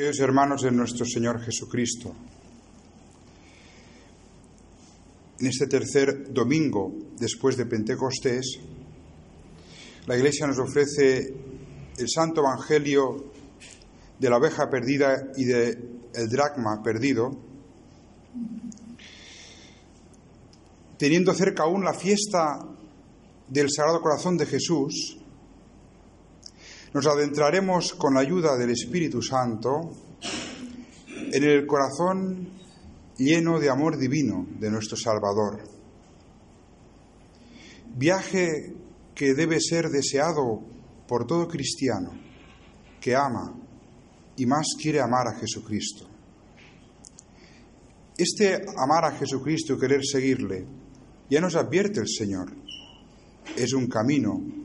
Queridos hermanos de nuestro Señor Jesucristo, en este tercer domingo después de Pentecostés, la Iglesia nos ofrece el Santo Evangelio de la oveja perdida y del el dracma perdido, teniendo cerca aún la fiesta del Sagrado Corazón de Jesús, nos adentraremos con la ayuda del Espíritu Santo en el corazón lleno de amor divino de nuestro Salvador. Viaje que debe ser deseado por todo cristiano que ama y más quiere amar a Jesucristo. Este amar a Jesucristo y querer seguirle, ya nos advierte el Señor, es un camino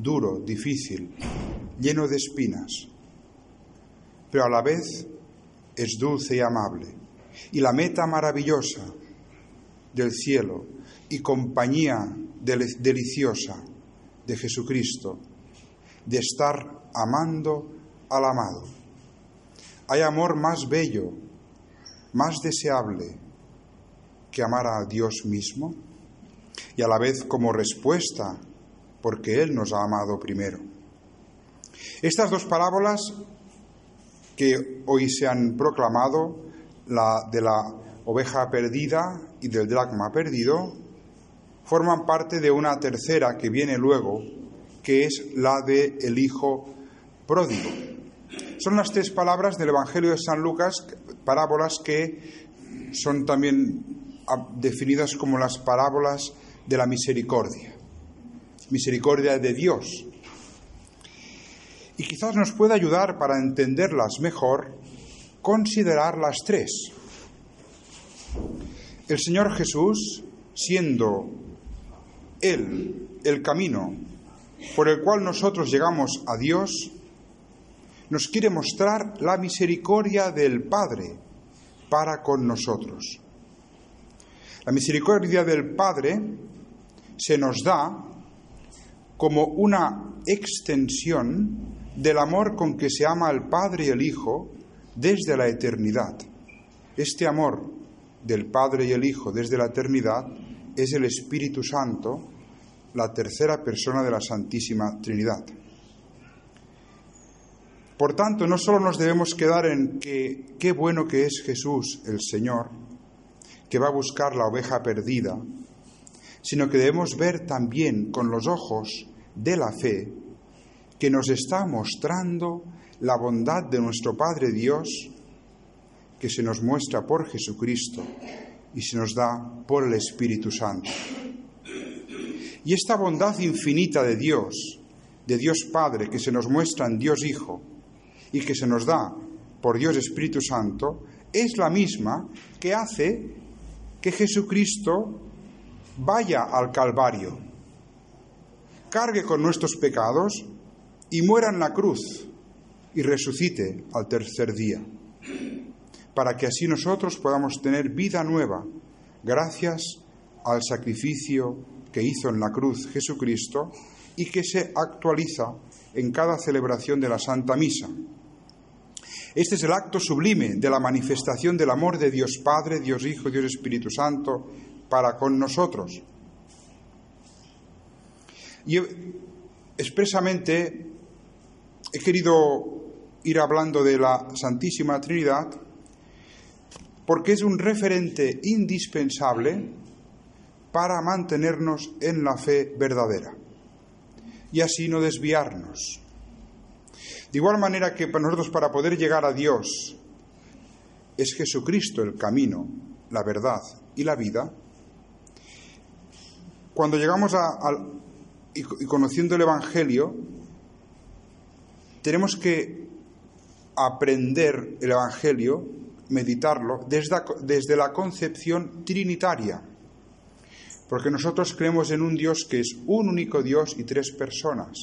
duro, difícil, lleno de espinas, pero a la vez es dulce y amable. Y la meta maravillosa del cielo y compañía deliciosa de Jesucristo, de estar amando al amado. Hay amor más bello, más deseable que amar a Dios mismo y a la vez como respuesta porque Él nos ha amado primero. Estas dos parábolas que hoy se han proclamado, la de la oveja perdida y del dracma perdido, forman parte de una tercera que viene luego, que es la de el hijo pródigo. Son las tres palabras del Evangelio de San Lucas, parábolas que son también definidas como las parábolas de la misericordia misericordia de Dios. Y quizás nos pueda ayudar para entenderlas mejor considerar las tres. El Señor Jesús, siendo Él el camino por el cual nosotros llegamos a Dios, nos quiere mostrar la misericordia del Padre para con nosotros. La misericordia del Padre se nos da como una extensión del amor con que se ama al Padre y el Hijo desde la eternidad. Este amor del Padre y el Hijo desde la eternidad es el Espíritu Santo, la tercera persona de la Santísima Trinidad. Por tanto, no solo nos debemos quedar en que qué bueno que es Jesús el Señor, que va a buscar la oveja perdida, sino que debemos ver también con los ojos de la fe que nos está mostrando la bondad de nuestro Padre Dios, que se nos muestra por Jesucristo y se nos da por el Espíritu Santo. Y esta bondad infinita de Dios, de Dios Padre, que se nos muestra en Dios Hijo y que se nos da por Dios Espíritu Santo, es la misma que hace que Jesucristo vaya al Calvario, cargue con nuestros pecados y muera en la cruz y resucite al tercer día, para que así nosotros podamos tener vida nueva gracias al sacrificio que hizo en la cruz Jesucristo y que se actualiza en cada celebración de la Santa Misa. Este es el acto sublime de la manifestación del amor de Dios Padre, Dios Hijo, Dios Espíritu Santo para con nosotros. Y expresamente he querido ir hablando de la Santísima Trinidad porque es un referente indispensable para mantenernos en la fe verdadera y así no desviarnos. De igual manera que para nosotros para poder llegar a Dios es Jesucristo el camino, la verdad y la vida, cuando llegamos a, y conociendo el Evangelio, tenemos que aprender el Evangelio, meditarlo, desde, desde la concepción trinitaria. Porque nosotros creemos en un Dios que es un único Dios y tres personas.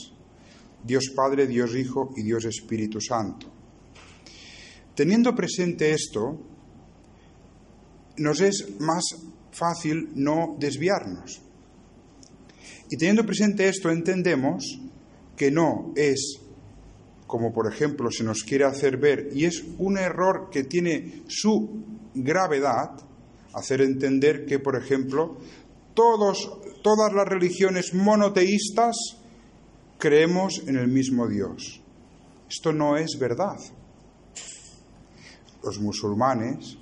Dios Padre, Dios Hijo y Dios Espíritu Santo. Teniendo presente esto, nos es más fácil no desviarnos. Y teniendo presente esto, entendemos que no es como por ejemplo se nos quiere hacer ver, y es un error que tiene su gravedad, hacer entender que, por ejemplo, todos, todas las religiones monoteístas creemos en el mismo Dios. Esto no es verdad. Los musulmanes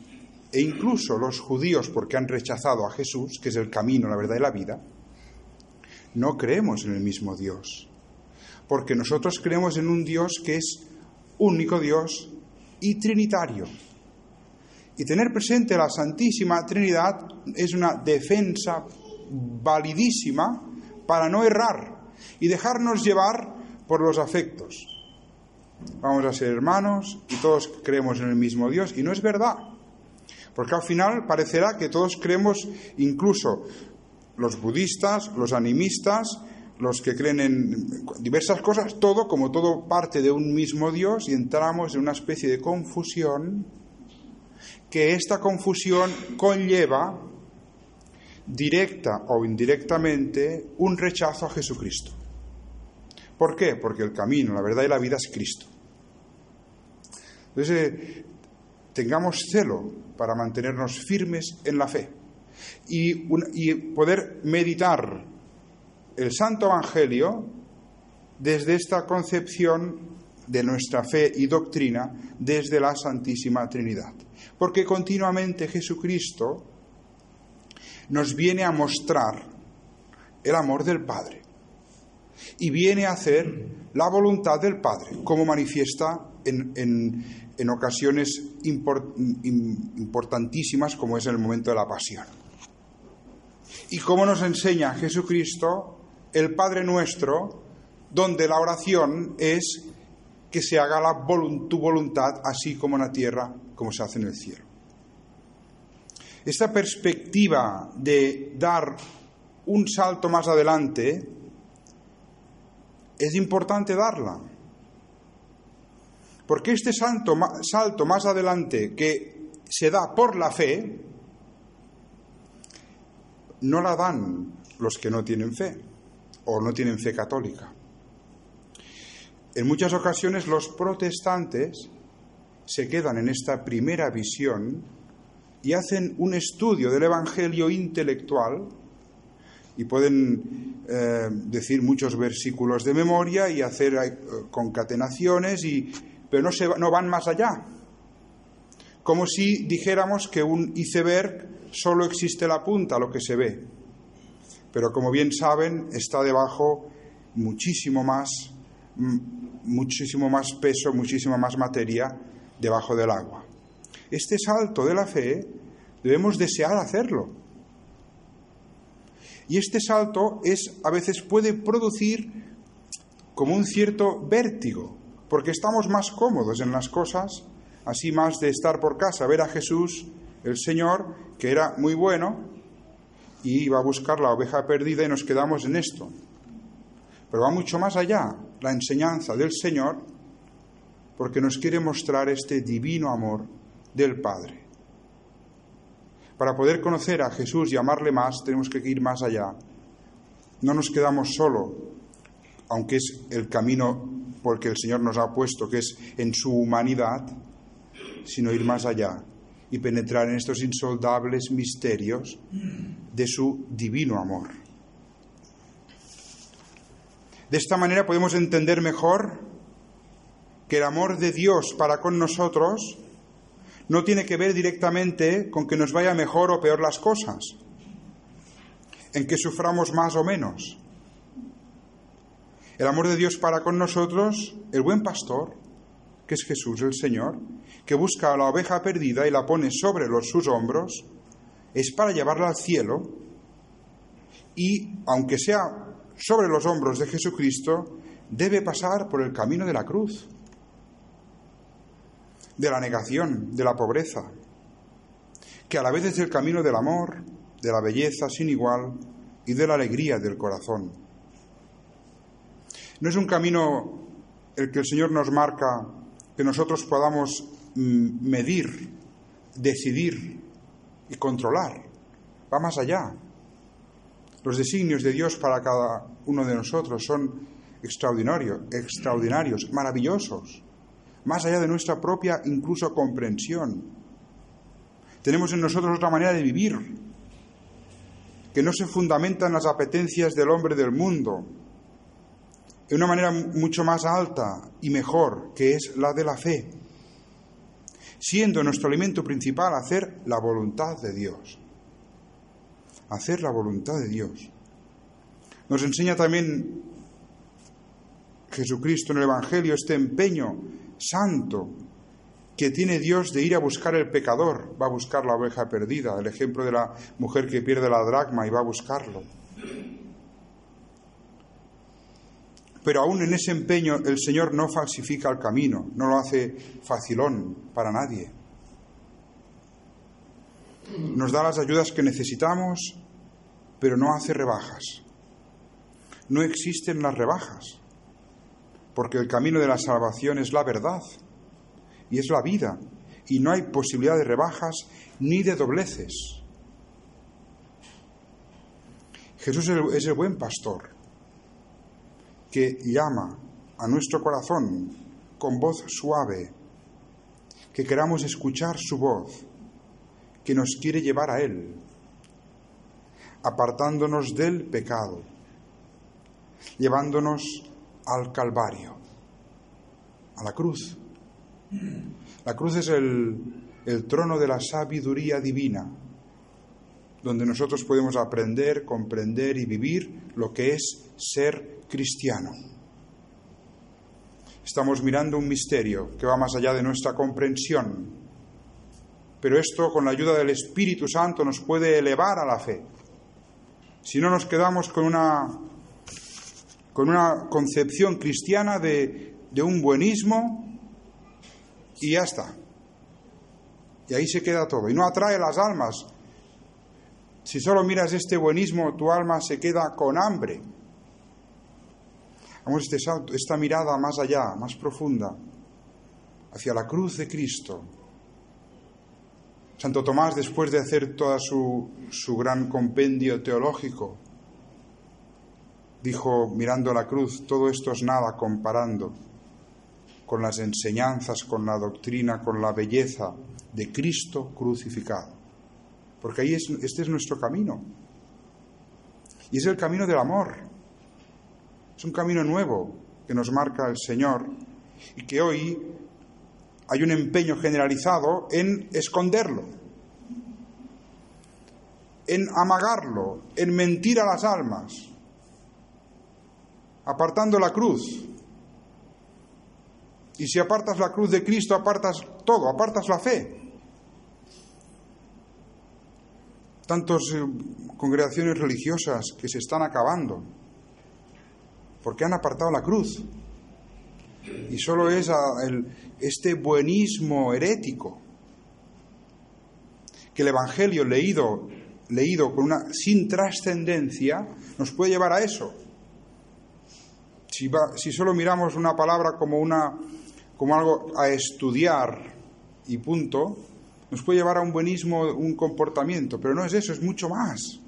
e incluso los judíos, porque han rechazado a Jesús, que es el camino, la verdad y la vida, no creemos en el mismo Dios porque nosotros creemos en un Dios que es único Dios y trinitario. Y tener presente la Santísima Trinidad es una defensa validísima para no errar y dejarnos llevar por los afectos. Vamos a ser hermanos y todos creemos en el mismo Dios y no es verdad. Porque al final parecerá que todos creemos, incluso los budistas, los animistas, los que creen en diversas cosas, todo como todo parte de un mismo Dios y entramos en una especie de confusión que esta confusión conlleva directa o indirectamente un rechazo a Jesucristo. ¿Por qué? Porque el camino, la verdad y la vida es Cristo. Entonces, eh, tengamos celo para mantenernos firmes en la fe y, poder meditar el Santo Evangelio desde esta concepción de nuestra fe y doctrina desde la Santísima Trinidad. Porque continuamente Jesucristo nos viene a mostrar el amor del Padre y viene a hacer la voluntad del Padre, como manifiesta en, en ocasiones importantísimas como es el momento de la pasión. Y como nos enseña Jesucristo, el Padre nuestro, donde la oración es que se haga la tu voluntad así como en la tierra, como se hace en el cielo. Esta perspectiva de dar un salto más adelante es importante darla. Porque este salto más adelante que se da por la fe, no la dan los que no tienen fe o no tienen fe católica. En muchas ocasiones los protestantes se quedan en esta primera visión y hacen un estudio del Evangelio intelectual y pueden eh, decir muchos versículos de memoria y hacer eh, concatenaciones, y, pero no, se, no van más allá. Como si dijéramos que un iceberg solo existe la punta, lo que se ve pero como bien saben, está debajo muchísimo más, muchísimo más peso, muchísima más materia debajo del agua. Este salto de la fe debemos desear hacerlo. Y este salto es a veces puede producir como un cierto vértigo, porque estamos más cómodos en las cosas, así más de estar por casa, ver a Jesús, el Señor, que era muy bueno, y iba a buscar la oveja perdida y nos quedamos en esto. Pero va mucho más allá la enseñanza del Señor porque nos quiere mostrar este divino amor del Padre. Para poder conocer a Jesús y amarle más tenemos que ir más allá. No nos quedamos solo, aunque es el camino porque el Señor nos ha puesto, que es en su humanidad, sino ir más allá y penetrar en estos insondables misterios de su divino amor. De esta manera podemos entender mejor que el amor de Dios para con nosotros no tiene que ver directamente con que nos vaya mejor o peor las cosas, en que suframos más o menos. El amor de Dios para con nosotros, el buen pastor, es Jesús el Señor, que busca a la oveja perdida y la pone sobre los, sus hombros, es para llevarla al cielo y, aunque sea sobre los hombros de Jesucristo, debe pasar por el camino de la cruz. de la negación, de la pobreza, que a la vez es el camino del amor, de la belleza sin igual y de la alegría del corazón. No es un camino el que el Señor nos marca que nosotros podamos mm, medir, decidir y controlar. Va más allá. Los designios de Dios para cada uno de nosotros son extraordinarios, extraordinarios, maravillosos, más allá de nuestra propia incluso comprensión. Tenemos en nosotros otra manera de vivir, que no se fundamenta en las apetencias del hombre del mundo, en una manera mucho más alta y mejor, que es la de la fe, siendo nuestro alimento principal hacer la voluntad de Dios hacer la voluntad de Dios. Nos enseña también Jesucristo en el Evangelio este empeño santo que tiene Dios de ir a buscar el pecador, va a buscar la oveja perdida, el ejemplo de la mujer que pierde la dracma y va a buscarlo. Pero aún en ese empeño el Señor no falsifica el camino, no lo hace facilón para nadie. Nos da las ayudas que necesitamos pero no hace rebajas. No existen las rebajas, porque el camino de la salvación es la verdad y es la vida, y no hay posibilidad de rebajas ni de dobleces. Jesús es el buen pastor que llama a nuestro corazón con voz suave, que queramos escuchar su voz, que nos quiere llevar a Él, apartándonos del pecado, llevándonos al Calvario, a la cruz. La cruz es el, el trono de la sabiduría divina, donde nosotros podemos aprender, comprender y vivir lo que es ser cristiano. Estamos mirando un misterio que va más allá de nuestra comprensión, pero esto con la ayuda del Espíritu Santo nos puede elevar a la fe si no nos quedamos con una, con una concepción cristiana de, de un buenismo y ya está. Y ahí se queda todo. Y no atrae las almas. Si solo miras este buenismo, tu alma se queda con hambre. Vamos este esta mirada más allá, más profunda, hacia la cruz de Cristo, Santo Tomás, después de hacer todo su, su gran compendio teológico, dijo, mirando la cruz, todo esto es nada comparando con las enseñanzas, con la doctrina, con la belleza de Cristo crucificado. Porque ahí es, este es nuestro camino. Y es el camino del amor. Es un camino nuevo que nos marca el Señor y que hoy hay un empeño generalizado en esconderlo, en amagarlo, en mentir a las almas, apartando la cruz. Y si apartas la cruz de Cristo, apartas todo, apartas la fe. Tantas eh, congregaciones religiosas que se están acabando porque han apartado la cruz. Y solo es este buenismo herético que el Evangelio leído, leído con una, sin trascendencia nos puede llevar a eso. Si, si solo miramos una palabra como, una, como algo a estudiar y punto, nos puede llevar a un buenismo, un comportamiento, pero no es eso, es mucho más.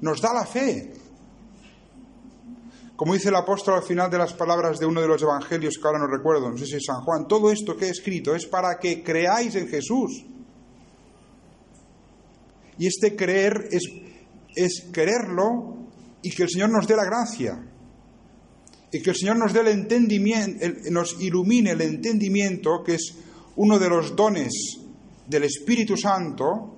Nos da la fe. Como dice el apóstol al final de las palabras de uno de los evangelios que ahora no recuerdo, no sé si es San Juan, todo esto que he escrito es para que creáis en Jesús. Y este creer es, es quererlo y que el Señor nos dé la gracia. Y que el Señor nos dé el entendimiento, nos ilumine el entendimiento, que es uno de los dones del Espíritu Santo,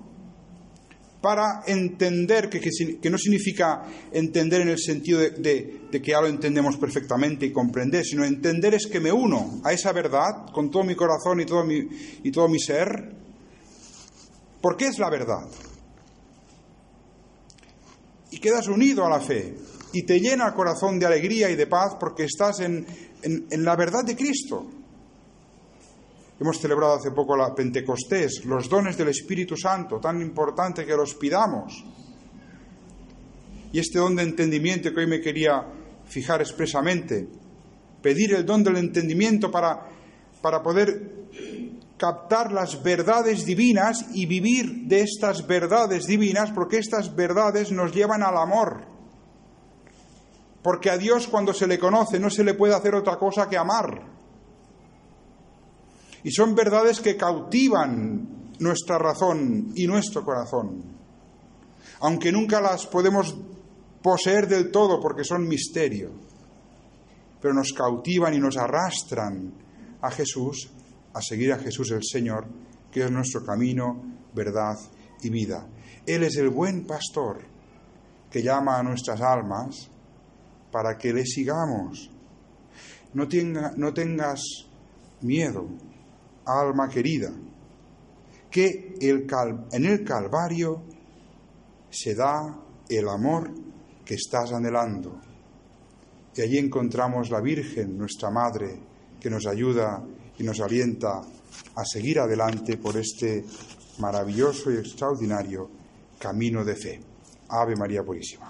para entender, que, que, no significa entender en el sentido de, que ya lo entendemos perfectamente y comprender, sino entender es que me uno a esa verdad con todo mi corazón y todo mi, y todo mi ser, porque es la verdad. Y quedas unido a la fe y te llena el corazón de alegría y de paz porque estás en, en la verdad de Cristo. Hemos celebrado hace poco la Pentecostés, los dones del Espíritu Santo, tan importante que los pidamos. Y este don de entendimiento que hoy me quería fijar expresamente, pedir el don del entendimiento para, para poder captar las verdades divinas y vivir de estas verdades divinas, porque estas verdades nos llevan al amor. Porque a Dios cuando se le conoce no se le puede hacer otra cosa que amar. Y son verdades que cautivan nuestra razón y nuestro corazón, aunque nunca las podemos poseer del todo porque son misterio, pero nos cautivan y nos arrastran a Jesús, a seguir a Jesús el Señor, que es nuestro camino, verdad y vida. Él es el buen pastor que llama a nuestras almas para que le sigamos. No, no tengas miedo, alma querida, que en el Calvario se da el amor que estás anhelando. Y allí encontramos la Virgen, nuestra Madre, que nos ayuda y nos alienta a seguir adelante por este maravilloso y extraordinario camino de fe. Ave María Purísima.